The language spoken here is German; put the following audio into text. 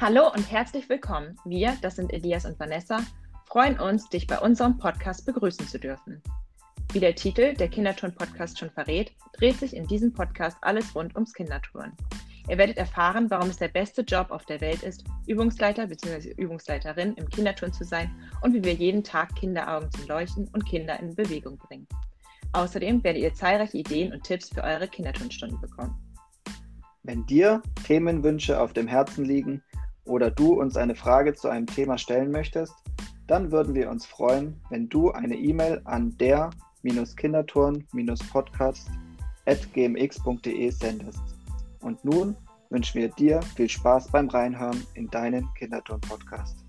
Hallo und herzlich willkommen. Wir, das sind Elias und Vanessa, freuen uns, dich bei unserem Podcast begrüßen zu dürfen. Wie der Titel der Kinderturn-Podcast schon verrät, dreht sich in diesem Podcast alles rund ums Kinderturnen. Ihr werdet erfahren, warum es der beste Job auf der Welt ist, Übungsleiter bzw. Übungsleiterin im Kinderturn zu sein und wie wir jeden Tag Kinderaugen zum Leuchten und Kinder in Bewegung bringen. Außerdem werdet ihr zahlreiche Ideen und Tipps für eure Kinderturnstunden bekommen. Wenn dir Themenwünsche auf dem Herzen liegen oder du uns eine Frage zu einem Thema stellen möchtest, dann würden wir uns freuen, wenn du eine E-Mail an der-kinderturn-podcast.gmx.de sendest. Und nun wünschen wir dir viel Spaß beim Reinhören in deinen Kinderturn-Podcast.